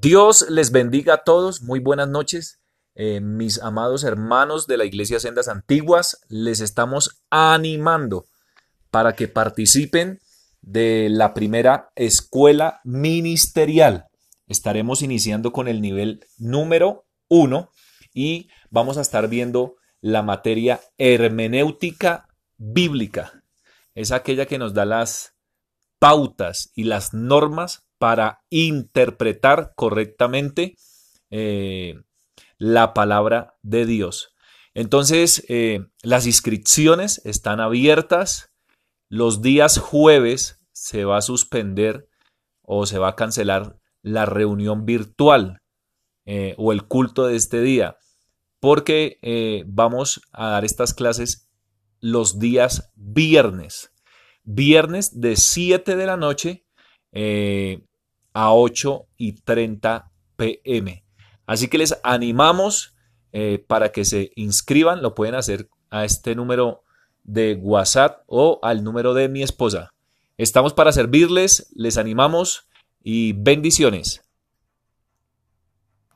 Dios les bendiga a todos, muy buenas noches. Eh, mis amados hermanos de la Iglesia Sendas Antiguas, les estamos animando para que participen de la primera escuela ministerial. Estaremos iniciando con el nivel número uno y vamos a estar viendo la materia hermenéutica bíblica. Es aquella que nos da las pautas y las normas para interpretar correctamente eh, la palabra de Dios. Entonces, eh, las inscripciones están abiertas. Los días jueves se va a suspender o se va a cancelar la reunión virtual eh, o el culto de este día, porque vamos a dar estas clases los días viernes. Viernes de 7 de la noche a 8 y 30 pm. Así que les animamos eh, para que se inscriban, lo pueden hacer a este número de WhatsApp o al número de mi esposa. Estamos para servirles, les animamos y bendiciones.